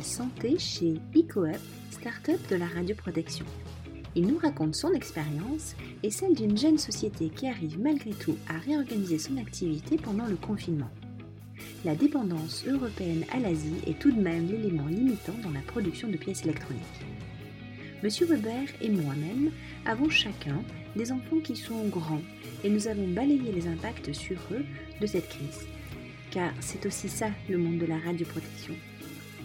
santé chez EcoUp, start-up de la radioprotection. Il nous raconte son expérience et celle d'une jeune société qui arrive malgré tout à réorganiser son activité pendant le confinement. La dépendance européenne à l'Asie est tout de même l'élément limitant dans la production de pièces électroniques. Monsieur Weber et moi-même avons chacun des enfants qui sont grands et nous avons balayé les impacts sur eux de cette crise. Car c'est aussi ça le monde de la radioprotection.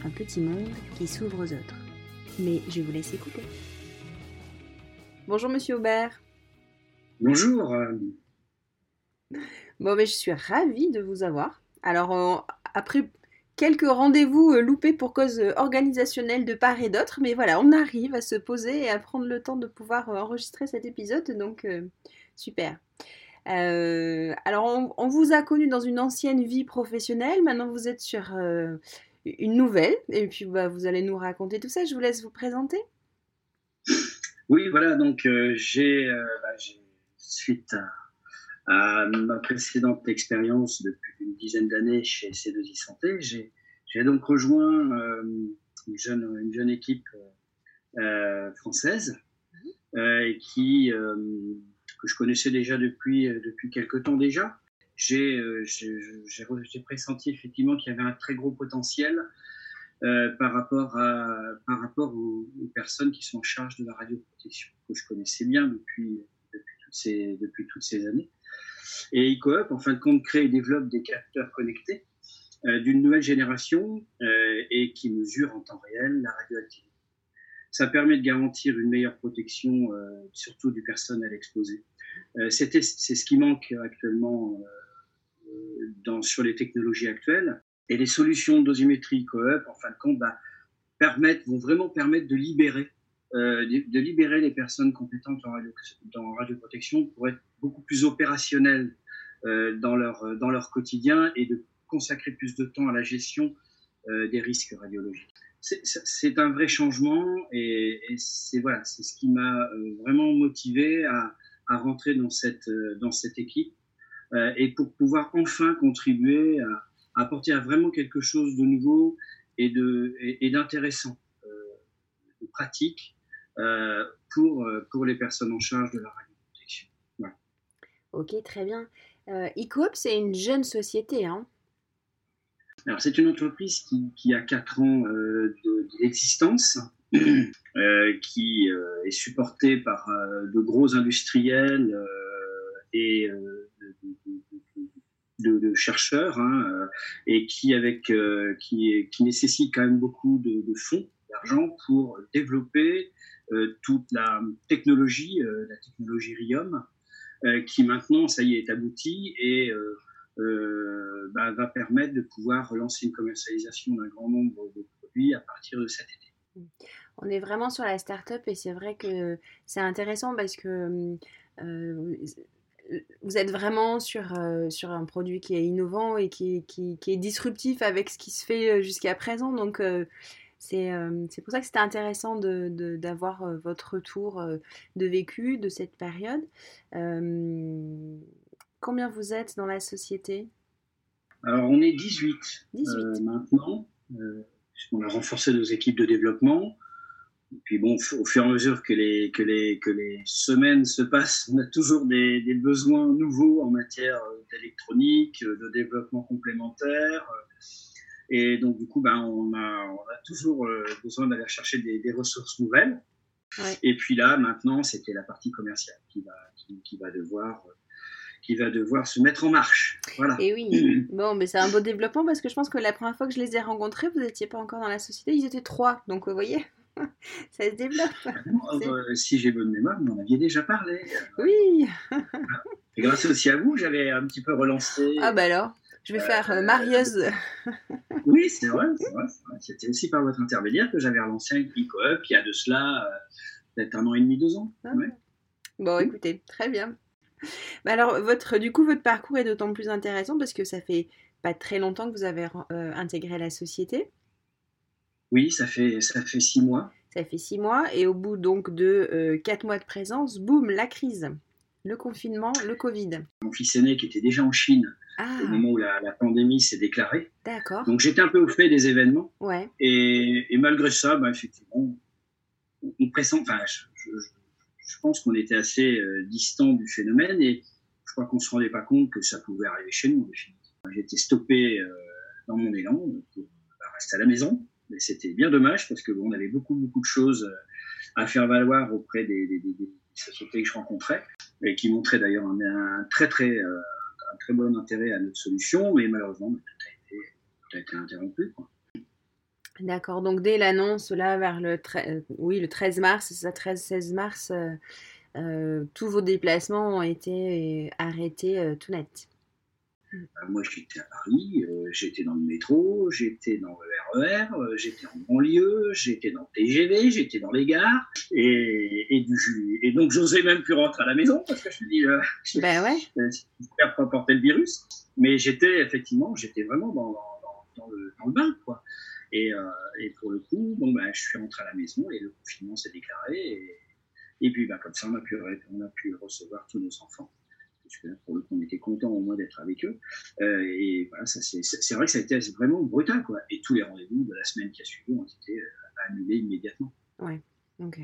Un petit monde qui s'ouvre aux autres. Mais je vous laisse écouter. Bonjour Monsieur Aubert. Bonjour. Bon, mais je suis ravie de vous avoir. Alors, euh, après quelques rendez-vous euh, loupés pour cause euh, organisationnelle de part et d'autre, mais voilà, on arrive à se poser et à prendre le temps de pouvoir enregistrer cet épisode, donc super. alors, on, vous a connu dans une ancienne vie professionnelle, maintenant vous êtes sur une nouvelle, et puis bah, vous allez nous raconter tout ça. Je vous laisse vous présenter. Oui, voilà, donc j'ai, bah, suite à à ma précédente expérience depuis une dizaine d'années chez C2I Santé, j'ai donc rejoint euh, une, jeune, une jeune équipe euh, française euh, qui, que je connaissais déjà depuis, depuis quelques temps déjà. J'ai pressenti effectivement qu'il y avait un très gros potentiel par rapport, à, par rapport aux, personnes qui sont en charge de la radioprotection, que je connaissais bien depuis, depuis, toutes, ces, depuis toutes ces années. Et EcoUp, en fin de compte, crée et développe des capteurs connectés euh, d'une nouvelle génération euh, et qui mesurent en temps réel la radioactivité. Ça permet de garantir une meilleure protection, euh, surtout du personnel exposé. c'est ce qui manque actuellement sur les technologies actuelles. Et les solutions dosimétrie EcoUp, en fin de compte, bah, vont vraiment permettre de libérer euh, de, libérer les personnes compétentes en, radio, dans radioprotection pour être beaucoup plus opérationnelles euh, dans, leur, dans leur quotidien et de consacrer plus de temps à la gestion euh, des risques radiologiques. C'est un vrai changement et, c'est voilà, ce qui m'a vraiment motivé à, à, rentrer dans cette, dans cette équipe et pour pouvoir enfin contribuer à, à apporter à vraiment quelque chose de nouveau et d'intéressant, et, et de pratique euh, pour, euh, pour les personnes en charge de la radioprotection. Ok, très bien. Euh, EcoOp, c'est une jeune société. Hein? Alors, c'est une entreprise qui, qui, a 4 ans d'existence, qui est supportée par de gros industriels et de, chercheurs, hein, et qui, avec, qui, nécessite quand même beaucoup de, fonds, d'argent pour développer euh, toute la technologie, euh, la technologie RIOM, euh, qui maintenant, ça y est, est aboutie et bah, va permettre de pouvoir relancer une commercialisation d'un grand nombre de produits à partir de cet été. On est vraiment sur la start-up et c'est vrai que c'est intéressant parce que vous êtes vraiment sur, sur un produit qui est innovant et qui, qui, qui, est disruptif avec ce qui se fait jusqu'à présent. Donc, euh, c'est pour ça que c'était intéressant d'avoir de, euh, votre retour euh, de vécu de cette période. combien vous êtes dans la société? Alors, on est 18, 18. maintenant. on a renforcé nos équipes de développement. Et puis bon, au fur et à mesure que les, que les, que les semaines se passent, on a toujours des, des besoins nouveaux en matière d'électronique, de développement complémentaire. Et donc, du coup, ben, on, a, on a toujours euh, besoin d'aller chercher des, des, ressources nouvelles. Et puis là, maintenant, c'était la partie commerciale qui va, qui, qui, va devoir, qui va devoir se mettre en marche. Voilà. Et oui, bon, mais c'est un beau développement parce que je pense que la première fois que je les ai rencontrés, vous n'étiez pas encore dans la société, ils étaient trois. Donc, vous voyez, ça se développe. Ah euh, si j'ai bonne mémoire, vous en aviez déjà parlé. Oui. Et grâce aussi à vous, j'avais un petit peu relancé. Ah, bah alors je vais faire euh, marieuse. oui, c'est vrai, C'était aussi par votre intermédiaire que j'avais relancé un e-coop il y a de cela euh, peut-être un an et demi, deux ans. Ah. Bon, écoutez, très bien. Bah alors, votre, du coup, votre parcours est d'autant plus intéressant parce que ça fait pas très longtemps que vous avez euh, intégré la société. Oui, ça fait, ça fait six mois. Ça fait six mois et au bout donc de quatre mois de présence, boum, la crise, le confinement, le Covid. Mon fils aîné qui était déjà en Chine Ah. au moment où la, la pandémie s'est déclarée. D'accord. Donc j'étais un peu au fait des événements. Ouais. Et, et malgré ça, bah, effectivement, on, on pressent, enfin, je, je, je pense qu'on était assez euh, distant du phénomène et je crois qu'on se rendait pas compte que ça pouvait arriver chez nous. J'étais stoppé euh, dans mon élan pour bah, rester à la maison. C'était bien dommage parce que bon, on avait beaucoup, de choses euh, à faire valoir auprès des, sociétés que je rencontrais et qui montraient d'ailleurs un, euh, très bon intérêt à notre solution. Mais malheureusement, bah, tout, a été, a été interrompu. D'accord. Donc dès l'annonce là vers le, euh, oui, le 13 mars, ça, 13-16 mars, tous vos déplacements ont été arrêtés tout net. Euh, Moi, j'étais à Paris, euh, j'étais dans le métro, j'étais dans le RER, euh, j'étais en banlieue, j'étais dans le TGV, j'étais dans les gares, et, et, du, et donc j'osais même plus rentrer à la maison parce que je me dis, euh, Ben ouais. euh, j'espère pas porter le virus. Mais j'étais effectivement, j'étais vraiment dans, dans, dans, le, dans le bain, quoi. Et, euh, et pour le coup, bon, ben, je suis rentré à la maison et le confinement s'est déclaré. Et, et puis, ben, comme ça, on a, pu, on a pu recevoir tous nos enfants. Parce que pour le coup, on était content au moins d'être avec eux. Euh, et voilà, ça, c'est, c'est vrai que ça a été vraiment brutal, quoi. Et tous les rendez-vous de la semaine qui a suivi ont été euh, annulés immédiatement. Ok.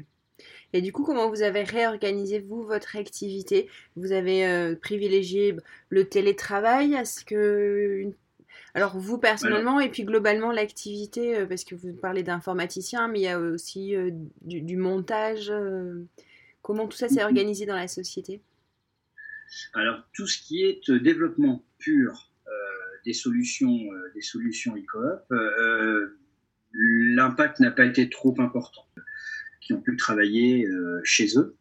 Et du coup, comment vous avez réorganisé, vous, votre activité? Vous avez euh, privilégié le télétravail? Est-ce que... une- Alors, vous, personnellement, et puis globalement, l'activité, euh, parce que vous parlez d'informaticien, mais il y a aussi euh, du, du montage. Comment tout ça s'est Mhm. organisé dans la société? Alors, tout ce qui est euh, développement pur euh, des solutions, euh, des solutions e-coop, l'impact n'a pas été trop important. Qui ont pu travailler chez eux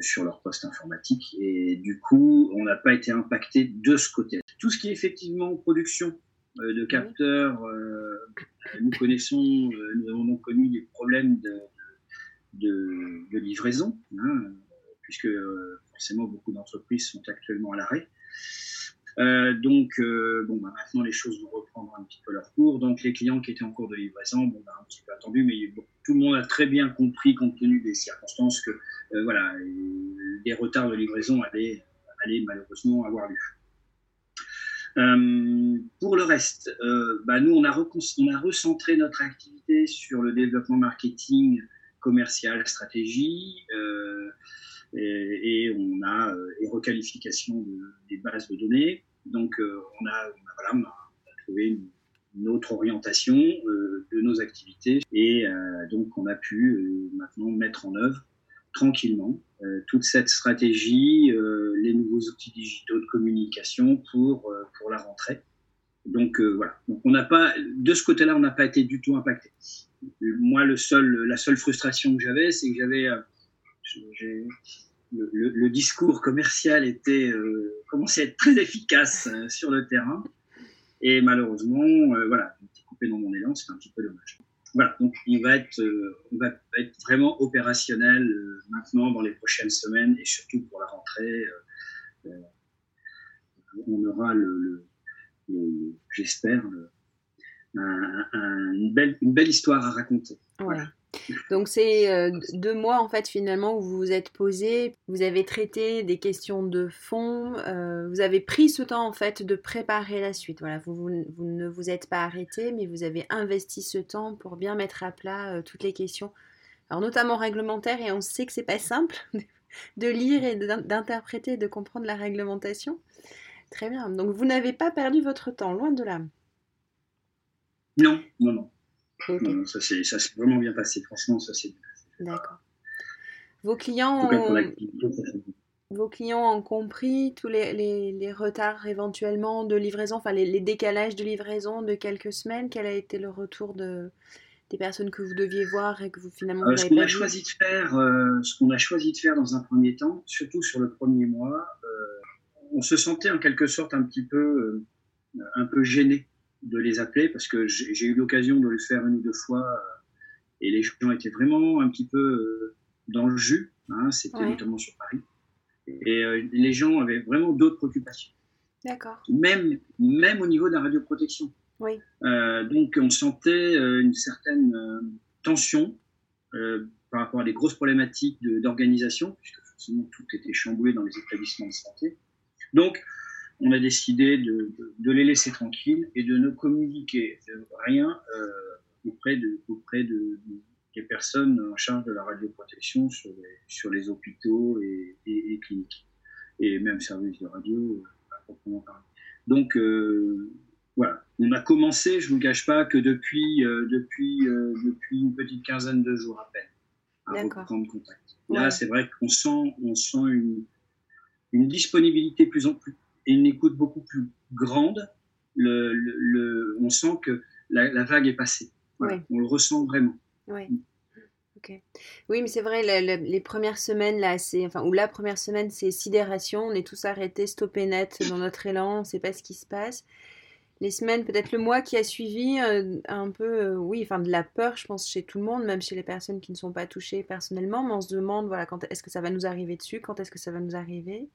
sur leur poste informatique et du coup, on n'a pas été impacté de ce côté. Tout ce qui est effectivement production de capteurs, nous connaissons, nous avons donc connu des problèmes de, livraison, hein, puisque forcément beaucoup d'entreprises sont actuellement à l'arrêt. Euh, donc, euh, bon, bah, maintenant les choses vont reprendre un petit peu leur cours. Donc, les clients qui étaient en cours de livraison, bon, bah, un petit peu attendu, mais tout le monde a très bien compris, compte tenu des circonstances, que euh, voilà, des retards de livraison allaient, allaient malheureusement avoir lieu. Pour le reste, bah, nous, on a, on a recentré notre activité sur le développement marketing, commercial, stratégie. Euh, et, et, on a euh, et requalification de, des bases de données. Donc euh, on, a, trouvé une, autre orientation euh, de nos activités et euh, donc on a pu euh, maintenant mettre en œuvre tranquillement euh, toute cette stratégie, euh, les nouveaux outils digitaux de communication pour, euh, pour la rentrée. Donc euh, voilà, donc on pas de ce côté-là, on n'a pas été du tout impacté. Moi, le seul, la seule frustration que j'avais, c'est que j'avais euh, le, discours commercial était euh, commençait à être très efficace euh, sur le terrain. Et malheureusement euh, voilà coupé dans mon élan c'est un petit peu dommage. Voilà donc on va être euh, on va être vraiment opérationnel maintenant dans les prochaines semaines et surtout pour la rentrée on aura le, j'espère une belle une belle histoire à raconter. Ouais. Donc c'est euh, deux mois en fait finalement où vous vous êtes posé, vous avez traité des questions de fond, euh, vous avez pris ce temps en fait de préparer la suite. Voilà, vous, ne vous êtes pas arrêté, mais vous avez investi ce temps pour bien mettre à plat euh, toutes les questions, alors notamment réglementaires. Et on sait que c'est pas simple de lire et d'in- d'interpréter, et de comprendre la réglementation. Très bien. Donc vous n'avez pas perdu votre temps, loin de là. non non non Ça s'est vraiment bien passé. Franchement, ça s'est bien passé. D'accord. Vos En clients ont... Vos clients ont compris tous les, les- les retards éventuellement de livraison, enfin les, les décalages de livraison de quelques semaines? Quel a été le retour de, des personnes que vous deviez voir et que vous finalement Euh, ce qu'on a choisi de faire, euh, ce qu'on a choisi de faire dans un premier temps, surtout sur le premier mois, euh, on se sentait en quelque sorte un petit peu, euh, un peu gêné de les appeler parce que j'ai eu l'occasion de le faire une ou deux fois euh, et les gens étaient vraiment un petit peu euh, dans le jus. Hein, C'était Ouais. notamment sur Paris. Et euh, les gens avaient vraiment d'autres préoccupations. D'accord. même, même au niveau de la radioprotection. Oui. Euh, donc on sentait une certaine tension par rapport à des grosses problématiques d'organisation, puisque forcément tout était chamboulé dans les établissements de santé. Donc on a décidé de, les laisser tranquilles et de ne communiquer rien auprès, de, auprès de, des personnes en charge de la radioprotection sur les, sur les hôpitaux et, et, cliniques, et même services de radio à proprement parler. Donc, voilà, on a commencé, je ne vous cache pas, que depuis, euh, depuis, euh, depuis une petite quinzaine de jours à peine à reprendre contact. Là, c'est vrai qu'on sent, on sent une, une disponibilité plus en plus et une écoute beaucoup plus grande. Le, le, on sent que la, vague est passée. On le ressent vraiment. Oui. Oui, mais c'est vrai, les premières semaines, là, c'est, enfin, ou la première semaine, c'est sidération. On est tous arrêtés, stoppés net dans notre élan, on ne sait pas ce qui se passe les semaines, peut-être le mois qui a suivi, euh, un peu, euh, oui, enfin de la peur, je pense, chez tout le monde, même chez les personnes qui ne sont pas touchées personnellement, mais on se demande, voilà, quand est-ce que ça va nous arriver dessus, quand est-ce que ça va nous arriver?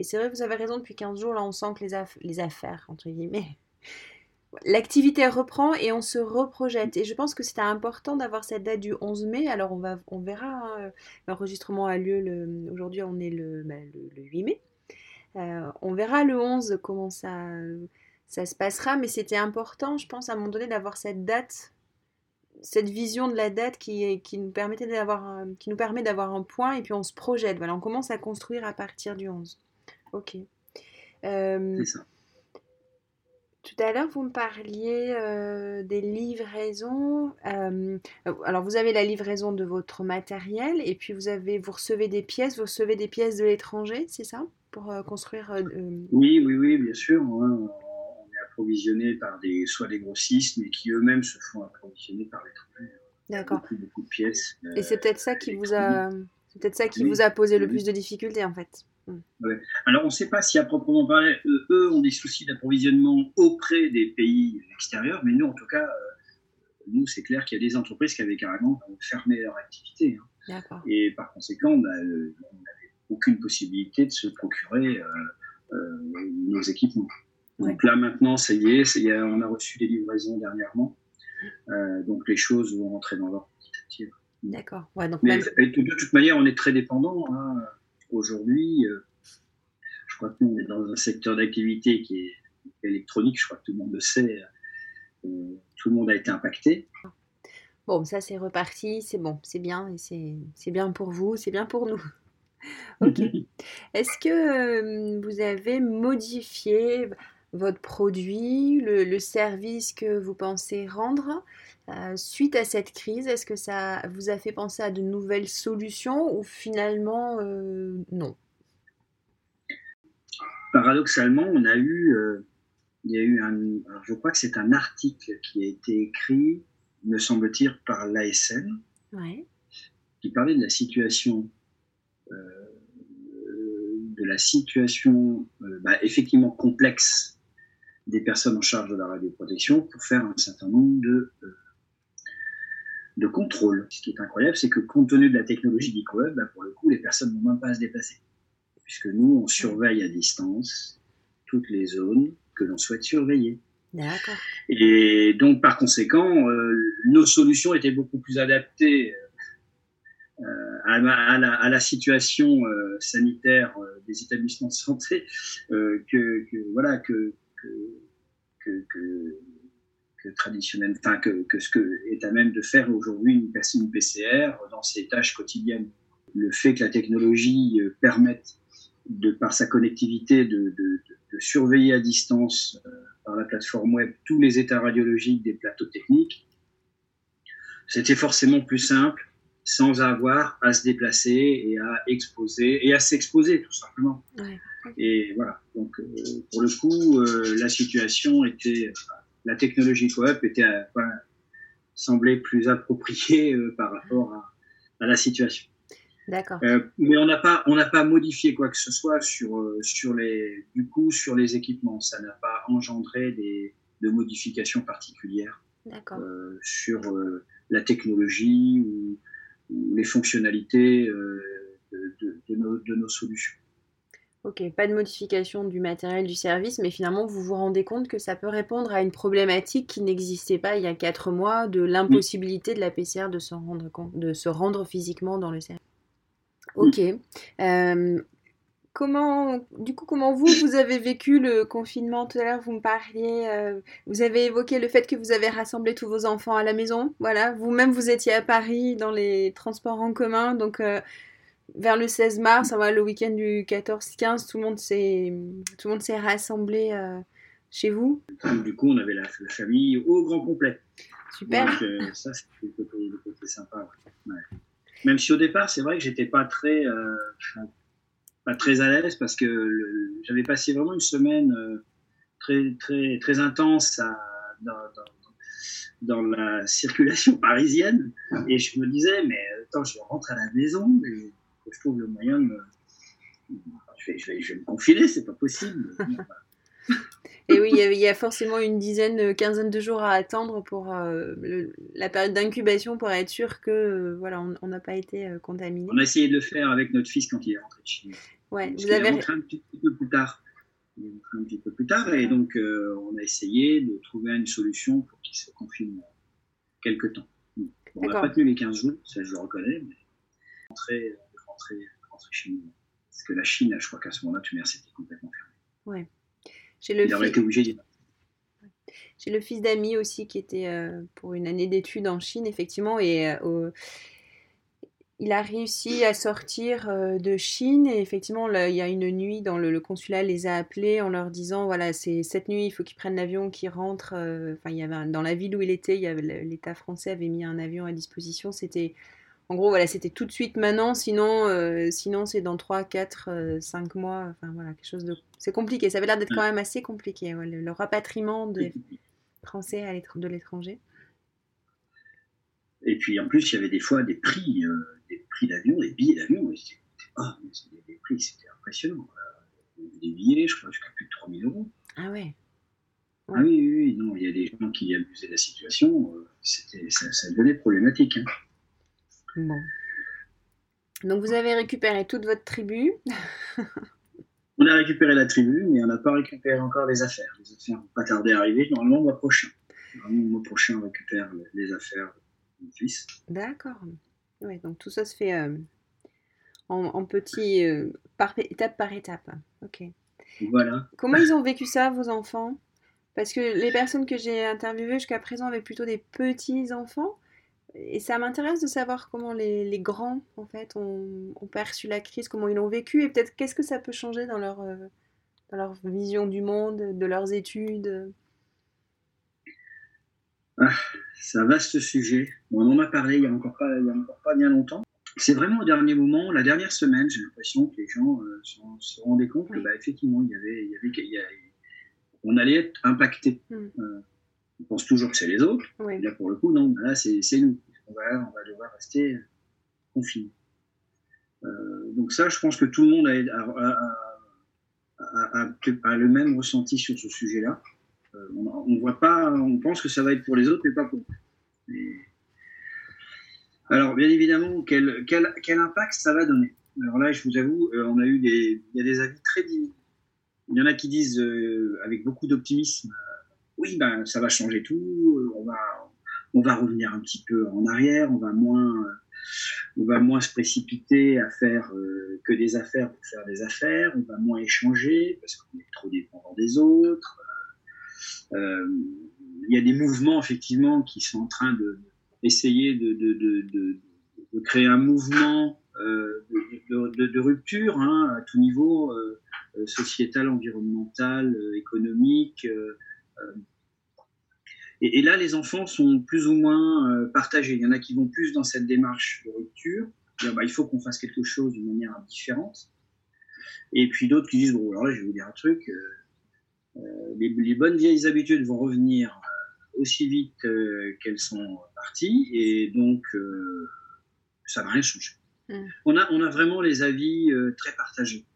Et c'est vrai, vous avez raison, depuis 15 jours, là, on sent que les, affaires, entre guillemets, l'activité reprend et on se reprojette. Et je pense que c'est important d'avoir cette date du 11 mai. Alors, on, va, on verra, hein, l'enregistrement a lieu, aujourd'hui, on est le, bah, le, 8 mai. Euh, on verra le 11 comment ça se passera, mais c'était important, je pense, à un moment donné, d'avoir cette date, cette vision de la date qui, nous permettait qui nous permet d'avoir un point, et puis on se projette. On commence à construire à partir du 11. Ok. Euh, C'est ça. Tout à l'heure, vous me parliez euh, des livraisons. Euh, alors, vous avez la livraison de votre matériel et puis vous avez, vous recevez des pièces, vous recevez des pièces de l'étranger, c'est ça, pour construire. Oui, oui, oui, bien sûr. Hein approvisionnés par des, soit des grossistes, mais qui eux-mêmes se font approvisionner par l'étranger. D'accord. Beaucoup, beaucoup, de pièces. Et c'est peut-être ça qui vous a, c'est peut-être ça qui vous a posé le plus de difficultés en fait. Ouais. Alors on ne sait pas si à proprement parler, eux, ont des soucis d'approvisionnement auprès des pays extérieurs, mais nous en tout cas, euh, nous c'est clair qu'il y a des entreprises qui avaient carrément fermé leur activité. Hein. Et par conséquent, bah, euh, on n'avait aucune possibilité de se procurer euh, nos équipements. Donc là maintenant, ça y est, on a reçu des livraisons dernièrement. Euh, donc les choses vont rentrer dans l'ordre petit à petit. D'accord. Ouais, Mais de, toute manière, on est très dépendant. Hein. Aujourd'hui, euh, je crois que nous, on est dans un secteur d'activité qui est électronique, je crois que tout le monde le sait. Euh, tout le monde a été impacté. Bon, ça c'est reparti, c'est bon, c'est bien, et c'est bien pour vous, c'est bien pour nous. ok. Est-ce que vous avez modifié votre produit, le, service que vous pensez rendre euh, suite à cette crise Est-ce que ça vous a fait penser à de nouvelles solutions ou finalement euh, non? Paradoxalement, on a eu, euh, il y a eu un, je crois que c'est un article qui a été écrit, me semble-t-il, par l'ASN, qui parlait de la situation de la situation bah, effectivement complexe des personnes en charge de la radioprotection pour faire un certain nombre de, euh, de contrôles. Ce qui est incroyable, c'est que compte tenu de la technologie d'EcoWeb, bah, pour le coup, les personnes n'ont même pas à se déplacer. Puisque nous, on surveille à distance toutes les zones que l'on souhaite surveiller. D'accord. Et donc, par conséquent, euh, nos solutions étaient beaucoup plus adaptées euh, à, la, situation sanitaire des établissements de santé que, que, voilà que, que, que, ce que est à même de faire aujourd'hui une personne PCR dans ses tâches quotidiennes. Le fait que la technologie euh, permette, de par sa connectivité, de surveiller à distance euh, par la plateforme web tous les états radiologiques des plateaux techniques, c'était forcément plus simple sans avoir à se déplacer et à exposer et à s'exposer tout simplement. Et voilà. Donc, euh, pour le coup, euh, la situation était, la technologie coop était, euh, semblait plus appropriée par rapport à, la situation. D'accord. mais on n'a pas, on n'a pas modifié quoi que ce soit sur, sur les, du coup, sur les équipements. Ça n'a pas engendré des, de modifications particulières sur la technologie ou, les fonctionnalités de, nos, de nos solutions. Ok, pas de modification du matériel du service, mais finalement vous vous rendez compte que ça peut répondre à une problématique qui n'existait pas il y a 4 mois, de l'impossibilité de la PCR de se rendre, compte, de se rendre physiquement dans le service. Ok. Euh, comment, du coup, comment vous, vous avez vécu le confinement Tout à l'heure, vous me parliez, euh, vous avez évoqué le fait que vous avez rassemblé tous vos enfants à la maison. Voilà, vous-même, vous étiez à Paris dans les transports en commun, donc euh, vers le 16 mars, va le week-end du 14-15, tout le monde s'est, tout le monde s'est rassemblé euh, chez vous. Du coup, on avait la, famille au grand complet. Super. Donc, ça, c'était le côté, sympa. Même si au départ, c'est vrai que j'étais pas très pas très à l'aise parce que j'avais passé vraiment une semaine euh, très, très, très intense à, dans, dans, la circulation parisienne. Et je me disais, mais attends, je rentre à la maison et je trouve le moyen de me. Je vais, je vais, je vais me confiler, c'est pas possible. Et oui, il y, a forcément une dizaine, quinzaine de jours à attendre pour euh, la période d'incubation pour être sûr que euh, voilà, on n'a pas été euh, contaminé. On a essayé de le faire avec notre fils quand il est rentré de Chine. Ouais, vous avez... Il est rentré un petit, peu plus tard. Il est rentré un petit peu plus tard et donc on a essayé de trouver une solution pour qu'il se confine quelques temps. on n'a pas tenu les 15 jours, ça je le reconnais, mais rentrer, rentrer, rentrer chez nous. Parce que la Chine, je crois qu'à ce moment-là, tout le c'était complètement fermé. Ouais. J'ai le, fils... J'ai le fils d'amis aussi qui était euh, pour une année d'études en Chine, effectivement, et euh, il a réussi à sortir euh, de Chine. Et effectivement, il y a une nuit, dans le, consulat les a appelés en leur disant voilà, c'est cette nuit, il faut qu'ils prennent l'avion, qu'ils rentrent. Enfin, il y avait dans la ville où il était, l'État français avait mis un avion à disposition. C'était en gros, voilà, c'était tout de suite maintenant, sinon, euh, sinon c'est dans 3, 4, 5 mois. Enfin, voilà, quelque chose de. C'est compliqué, ça avait l'air d'être quand même assez compliqué, le, rapatriement des Français à de l'étranger. Et puis en plus, il y avait des fois des prix, euh, des prix d'avion, des billets d'avion. Oh, des prix, c'était impressionnant. Des billets, je crois, jusqu'à plus de 3000 euros. Ah ouais. Ah oui, oui, oui, non, il y a des gens qui abusaient de la situation. Euh, c'était, ça, ça devenait problématique. Hein. Bon. Donc vous avez récupéré toute votre tribu. on a récupéré la tribu, mais on n'a pas récupéré encore les affaires. Les affaires vont pas tarder à arriver, normalement au mois prochain. Normalement au mois prochain, on récupère les affaires de mon fils. D'accord. Oui, donc tout ça se fait euh, en, en petits, euh, par, étape par étape. Ok. Voilà. Comment ils ont vécu ça, vos enfants? Parce que les personnes que j'ai interviewées jusqu'à présent avaient plutôt des petits enfants. Et ça m'intéresse de savoir comment les, grands, en fait, ont, perçu la crise, comment ils l'ont vécu, et peut-être qu'est-ce que ça peut changer dans leur, euh, dans leur vision du monde, de leurs études. Ah, c'est un vaste sujet. on en a parlé il n'y a, encore pas, il y a encore pas bien longtemps. C'est vraiment au dernier moment, la dernière semaine, j'ai l'impression que les gens euh, se rendaient compte que, bah, effectivement, il y avait, il y avait, on allait être impacté. Hmm. Euh, on pense toujours que c'est les autres. Là, pour le coup, non, là, c'est nous. On va, on va devoir rester confinés. Euh, donc ça, je pense que tout le monde a, le même ressenti sur ce sujet-là. Euh, on, voit pas, on pense que ça va être pour les autres, mais pas pour nous. Alors, bien évidemment, quel, quel, quel, impact ça va donner? Alors là, je vous avoue, euh, on a eu des, il y a des avis très divisés. Il y en a qui disent, avec beaucoup d'optimisme, oui, ben, ça va changer tout, euh, on va, revenir un petit peu en arrière, on va moins, se précipiter à faire euh, que des affaires pour faire des affaires, on va moins échanger parce qu'on est trop dépendant des autres. Euh, il y a des mouvements effectivement qui sont en train de essayer de, de créer un mouvement de, rupture hein, à tout niveau, sociétal, environnemental, économique. Et, là, les enfants sont plus ou moins euh, partagés. Il y en a qui vont plus dans cette démarche de rupture, bah, il faut qu'on fasse quelque chose d'une manière différente. Et puis d'autres qui disent, bon, alors là, je vais vous dire un truc, euh, euh, les, bonnes vieilles habitudes vont revenir aussi vite qu'elles sont parties, et donc ça va rien changer. Mmh. On, a, on a vraiment les avis très partagés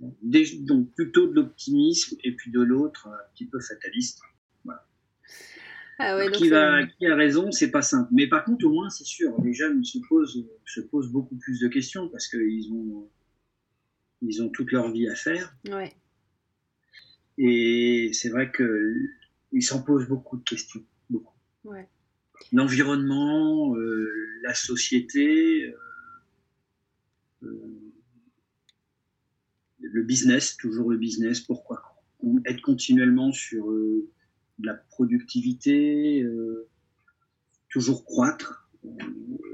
donc plutôt de l'optimisme et puis de l'autre un petit peu fataliste. Ah qui, qui, a raison, c'est pas simple. Mais par contre, au moins, c'est sûr, les jeunes se posent, se posent beaucoup plus de questions parce qu'ils ont, ils ont toute leur vie à faire. Et c'est vrai qu'ils s'en posent beaucoup de questions. Beaucoup. L'environnement, euh, la société. Euh, euh, le business, toujours le business, pourquoi être continuellement sur de la productivité, toujours croître.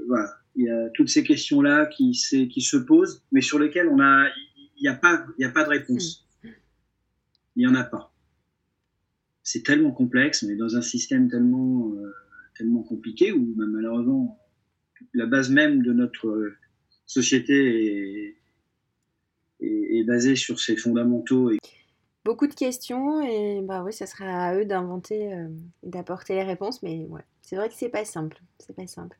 voilà. Il y a toutes ces questions-là qui, qui se posent, mais sur lesquelles on a, il n'y a, pas, a pas de réponse. Mm. Il n'y en a pas. C'est tellement complexe, on est dans un système tellement, euh, tellement compliqué où malheureusement la base même de notre société est, est, basée sur ces fondamentaux. Et... Beaucoup de questions et bah oui, ça sera à eux d'inventer euh, et d'apporter les réponses, mais ouais, c'est vrai que c'est pas simple, c'est pas simple.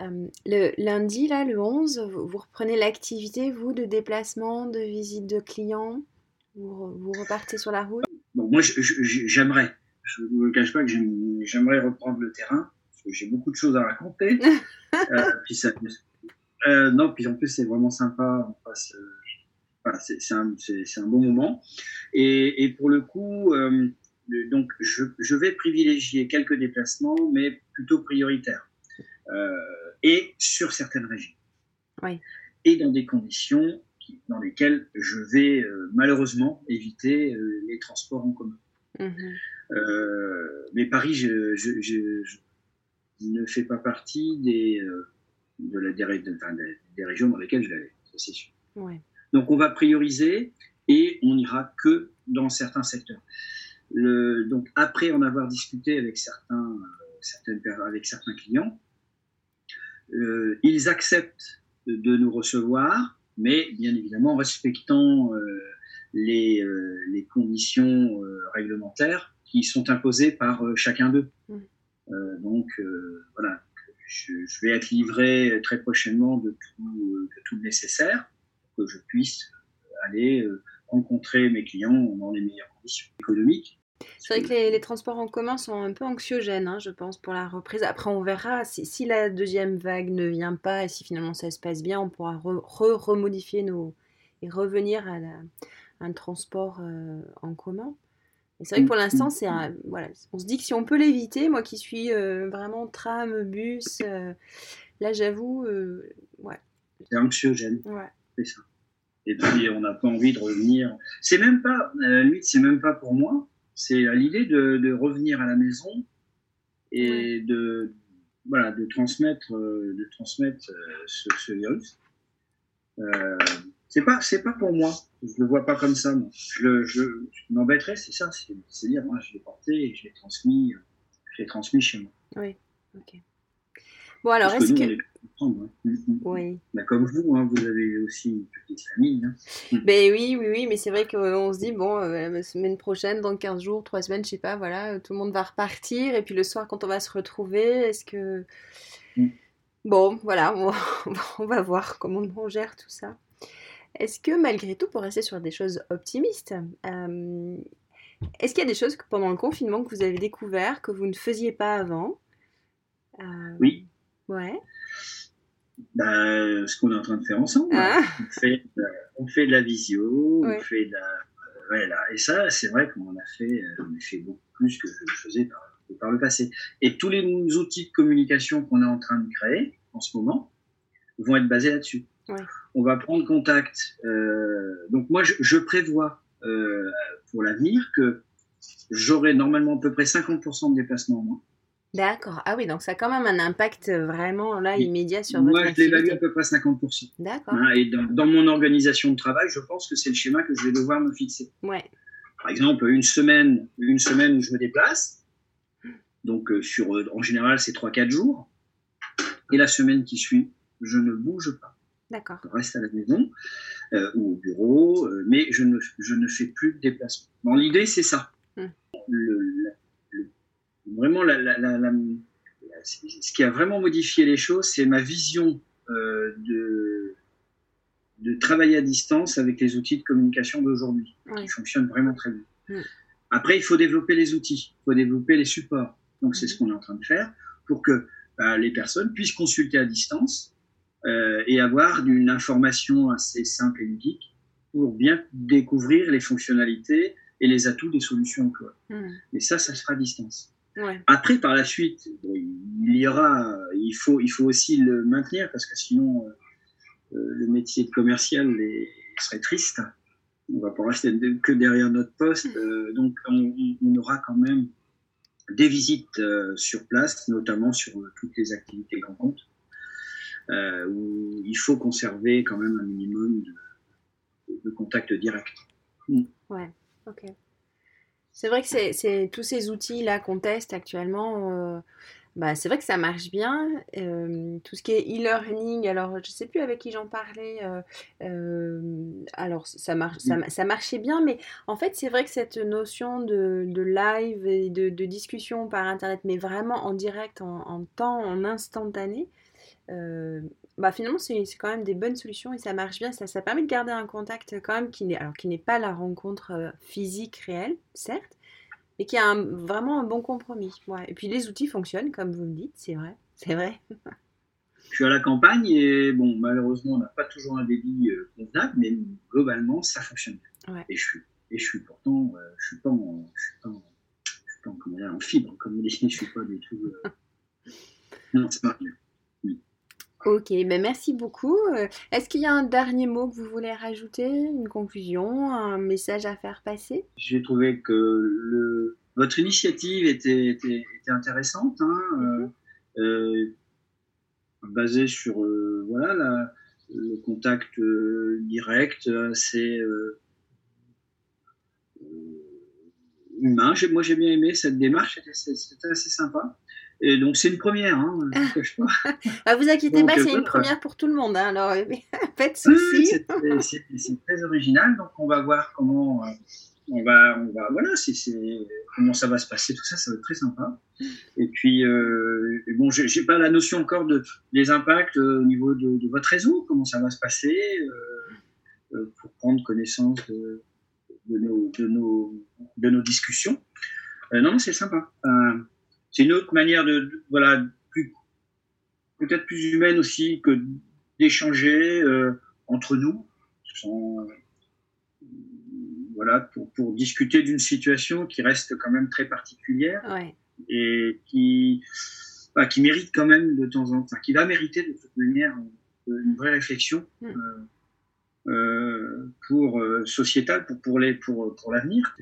Euh, le lundi, là, le 11, vous, reprenez l'activité, vous, de déplacement, de visite de clients? Vous, vous repartez sur la route? Moi, j'aimerais. Je ne vous cache pas que j'aimerais reprendre le terrain, parce que j'ai beaucoup de choses à raconter. euh, puis ça, euh, non, puis en plus, c'est vraiment sympa. Voilà, c'est un, un, bon moment. Et, et pour le coup, euh, donc, je, je, vais privilégier quelques déplacements, mais plutôt prioritaires. Euh, et sur certaines régions. Et dans des conditions dans lesquelles je vais euh, malheureusement éviter les transports en commun. Mhm. Euh, mais Paris, je, je, ne fais pas partie des, de la, des, des, régions dans lesquelles je vais aller, ça c'est sûr. Donc on va prioriser et on n'ira que dans certains secteurs. Le, donc après en avoir discuté avec certains, certaines, avec certains clients, euh, ils acceptent de nous recevoir, mais bien évidemment en respectant euh, les, euh, les, conditions réglementaires qui sont imposées par chacun d'eux. Mmh. donc voilà, je, vais être livré très prochainement de tout, de tout le nécessaire que je puisse aller rencontrer mes clients dans les meilleures conditions économiques c'est vrai que les, transports en commun sont un peu anxiogènes, hein, je pense, pour la reprise. Après, on verra si, la deuxième vague ne vient pas et si finalement ça se passe bien, on pourra remodifier nos et revenir à, un transport euh, en commun. c'est vrai que pour l'instant, c'est voilà, on se dit que si on peut l'éviter, moi qui suis euh, vraiment tram, bus, euh, là j'avoue, ouais. C'est anxiogène. Ouais. C'est ça. Et puis on n'a pas envie de revenir. C'est même pas, c'est même pas pour moi c'est l'idée de, revenir à la maison et de, voilà, de transmettre, euh, de transmettre euh, ce, virus. Euh, c'est pas, c'est pas pour moi. Je le vois pas comme ça. Je, je, m'embêterais, c'est ça. C'est dire, moi, je l'ai porté et je l'ai transmis, je l'ai transmis chez moi. Oui. Ok. Bon alors, est-ce que. Mm, mm. Oui. Bah, comme vous, hein, vous avez aussi une petite famille. Hein. Mm. Ben oui, oui, oui, mais c'est vrai qu'on se dit, bon, euh, la semaine prochaine, dans 15 jours, 3 semaines, je sais pas, voilà, tout le monde va repartir. Et puis le soir, quand on va se retrouver, est-ce que. Bon, voilà, on va, voir comment on gère tout ça. Est-ce que malgré tout, pour rester sur des choses optimistes, euh, est-ce qu'il y a des choses pendant le confinement que vous avez découvert que vous ne faisiez pas avant? Euh, Oui. Ouais bah, ce qu'on est en train de faire ensemble. Ah. On, fait, on, fait, de la visio, on fait de la. Voilà. Et ça, c'est vrai qu'on a fait, euh, on a fait beaucoup plus que je faisais par, par le passé. Et tous les outils de communication qu'on est en train de créer en ce moment vont être basés là-dessus. On va prendre contact. Euh, donc moi, je, je prévois euh, pour l'avenir que j'aurai normalement à peu près 50% de déplacements en moins. D'accord. Ah oui, donc ça a quand même un impact euh, vraiment là immédiat sur votre Moi, je l'évalue à peu près 50%. D'accord. Hein, et dans, mon organisation de travail, je pense que c'est le schéma que je vais devoir me fixer. Ouais. Par exemple, une semaine, une semaine où je me déplace, donc euh, sur, euh, en général, c'est 3-4 jours. Et la semaine qui suit, je ne bouge pas. D'accord. Je reste à la maison ou au bureau, mais je ne, je ne fais plus de déplacement. Bon, l'idée, c'est ça. Hum. Le, vraiment, ce qui a vraiment modifié les choses, c'est ma vision euh, de, de travailler à distance avec les outils de communication d'aujourd'hui, qui fonctionnent vraiment très bien. Après, il faut développer les outils, il faut développer les supports. Donc, c'est ce qu'on est en train de faire pour que bah, les personnes puissent consulter à distance euh, et avoir une information assez simple et ludique pour bien découvrir les fonctionnalités et les atouts des solutions emploi. Mais ça, ça sera à distance. Après, par la suite, il y aura, il faut, il faut aussi le maintenir parce que sinon, euh, euh, le métier de commercial serait triste. on va pas rester que derrière notre poste. donc, on, aura quand même des visites sur place, notamment sur toutes les activités grand compte, où il faut conserver quand même un minimum de, de contact direct. Ouais, ok. C'est vrai que c'est tous ces outils-là qu'on teste actuellement, euh, bah, c'est vrai que ça marche bien. Euh, tout ce qui est e-learning, alors je ne sais plus avec qui j'en parlais, euh, alors ça, marche, ça, marchait bien, mais en fait c'est vrai que cette notion de, live et de, discussion par Internet, mais vraiment en direct, en temps, en instantané, bah finalement, c'est quand même des bonnes solutions et ça marche bien. Ça, ça permet de garder un contact quand même qui n'est alors qui n'est pas la rencontre physique réelle, certes, mais qui a un, vraiment un bon compromis. Ouais. Et puis les outils fonctionnent, comme vous me dites, c'est vrai, c'est vrai. je suis à la campagne et bon, malheureusement, on n'a pas toujours un débit euh, convenable, mais globalement, ça fonctionne bien. Et je suis et je suis pourtant, euh, je suis pas en, je suis pas en, je suis pas en, en fibre, comme on dit, je suis pas du tout. non, c'est pas bien. Ok, ben merci beaucoup. Euh, est-ce qu'il y a un dernier mot que vous voulez rajouter, une conclusion, un message à faire passer? J'ai trouvé que le... votre initiative était, était, intéressante, hein, mhm. euh, euh, basée sur voilà, la, le contact direct, assez humain. Moi j'ai bien aimé cette démarche, c'était assez sympa. Et donc c'est une première, hein, ah, vous inquiétez pas, c'est une première pour tout le monde, hein, alors pas de c'est très original, donc on va voir comment euh, on va, on va voilà, comment ça va se passer, tout ça, ça va être très sympa. Et puis euh, bon, j'ai pas la notion encore de des impacts euh, au niveau de, votre réseau, comment ça va se passer pour prendre connaissance de, nos, de, nos, de nos discussions. non, c'est sympa c'est une autre manière de, voilà, peut-être plus humaine aussi que d'échanger euh, entre nous, voilà, pour, pour discuter d'une situation qui reste quand même très particulière et qui, bah, qui mérite quand même de temps en temps, qui va mériter de toute manière une vraie réflexion. Hmm. Euh, euh, pour sociétal pour pour les pour pour l'avenir.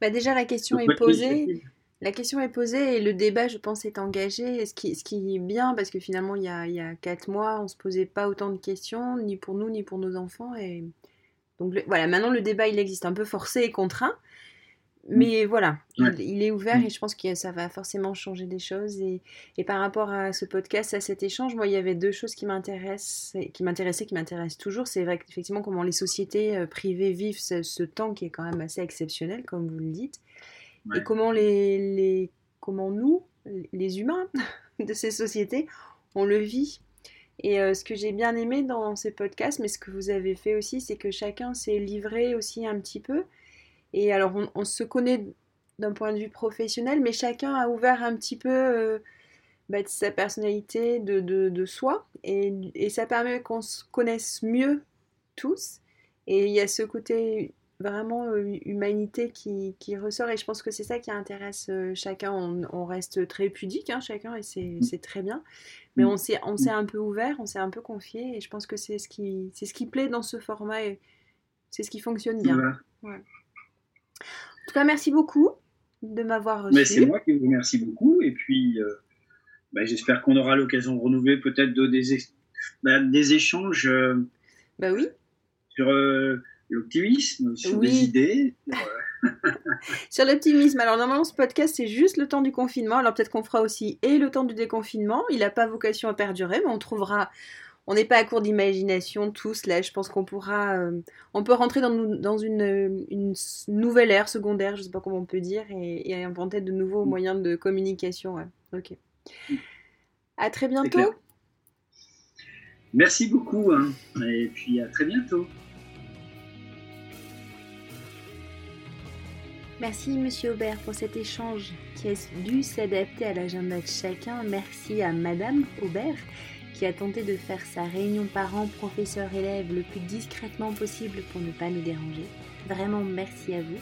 Bah déjà la question est posée. La question est posée et le débat, je pense, est engagé. Ce qui, ce qui est bien, parce que finalement, il y a, il y a quatre mois, on ne se posait pas autant de questions, ni pour nous, ni pour nos enfants. Et donc voilà, maintenant, le débat, il existe un peu forcé et contraint. Mais mm. voilà, il, est ouvert mm. et je pense que ça va forcément changer des choses. Et, et, par rapport à ce podcast, à cet échange, moi, il y avait deux choses qui m'intéressent, qui m'intéressaient, qui m'intéressent toujours. C'est vrai qu'effectivement, comment les sociétés euh, privées vivent ce, ce, temps qui est quand même assez exceptionnel, comme vous le dites et comment, les, les, comment nous, les humains de ces sociétés, on le vit. Et euh, ce que j'ai bien aimé dans ces podcasts, mais ce que vous avez fait aussi, c'est que chacun s'est livré aussi un petit peu. Et alors, on, se connaît d'un point de vue professionnel, mais chacun a ouvert un petit peu euh, bah, de sa personnalité, de, de, de soi. Et, et, ça permet qu'on se connaisse mieux tous. Et il y a ce côté vraiment euh, humanité qui, qui, ressort et je pense que c'est ça qui intéresse euh, chacun. On, reste très pudique, hein, chacun, et c'est mm. très bien. Mais mm. on s'est on un peu ouvert, on s'est un peu confié et je pense que c'est ce, qui, ce qui plaît dans ce format et c'est ce qui fonctionne bien. En tout cas, merci beaucoup de m'avoir reçu. C'est moi qui vous remercie beaucoup et puis euh, bah, j'espère qu'on aura l'occasion de renouveler peut-être des, bah, des échanges. bah oui. Sur l'optimisme, sur des idées. sur l'optimisme. Alors normalement ce podcast c'est juste le temps du confinement. Alors peut-être qu'on fera aussi et le temps du déconfinement. Il n'a pas vocation à perdurer, mais on trouvera. On n'est pas à court d'imagination tous là. Je pense qu'on pourra, euh, on peut rentrer dans, dans une, une, nouvelle ère secondaire, je sais pas comment on peut dire, et, inventer de nouveaux mm. moyens de communication. Ouais. Ok. Mm. À très bientôt. Merci beaucoup, hein. et puis à très bientôt. Merci Monsieur Aubert pour cet échange qui a dû s'adapter à l'agenda de chacun. Merci à Madame Aubert qui a tenté de faire sa réunion parents, professeurs, élèves le plus discrètement possible pour ne pas nous déranger. Vraiment merci à vous.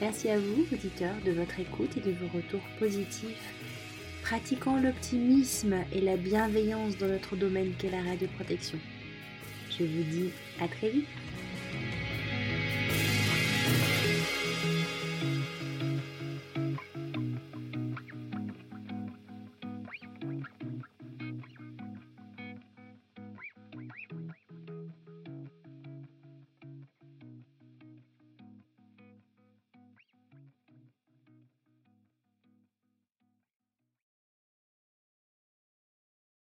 Merci à vous, auditeurs, de votre écoute et de vos retours positifs. Pratiquons l'optimisme et la bienveillance dans notre domaine qu'est la radioprotection. Je vous dis à très vite.